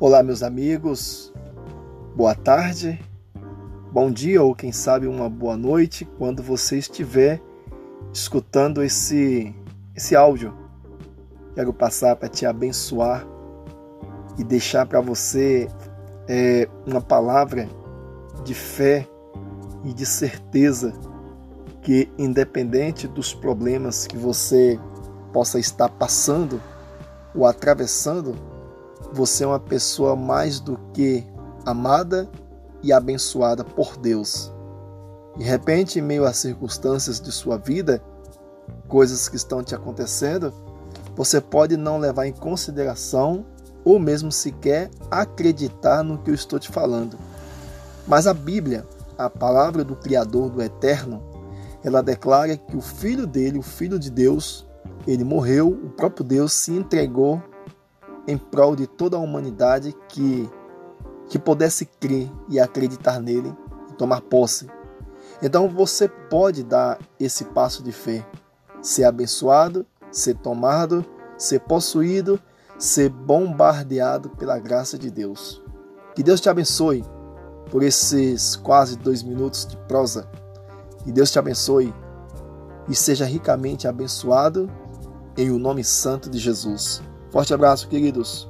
Olá, meus amigos, boa tarde, bom dia ou quem sabe uma boa noite quando você estiver escutando esse, esse áudio. Quero passar para te abençoar e deixar para você é, uma palavra de fé e de certeza que, independente dos problemas que você possa estar passando ou atravessando, você é uma pessoa mais do que amada e abençoada por Deus. De repente, em meio às circunstâncias de sua vida, coisas que estão te acontecendo, você pode não levar em consideração ou mesmo sequer acreditar no que eu estou te falando. Mas a Bíblia, a palavra do Criador do Eterno, ela declara que o Filho dele, o Filho de Deus, ele morreu, o próprio Deus se entregou em prol de toda a humanidade que, que pudesse crer e acreditar nele e tomar posse. Então você pode dar esse passo de fé, ser abençoado, ser tomado, ser possuído, ser bombardeado pela graça de Deus. Que Deus te abençoe por esses quase dois minutos de prosa. Que Deus te abençoe e seja ricamente abençoado em o nome santo de Jesus. Forte abraço, queridos.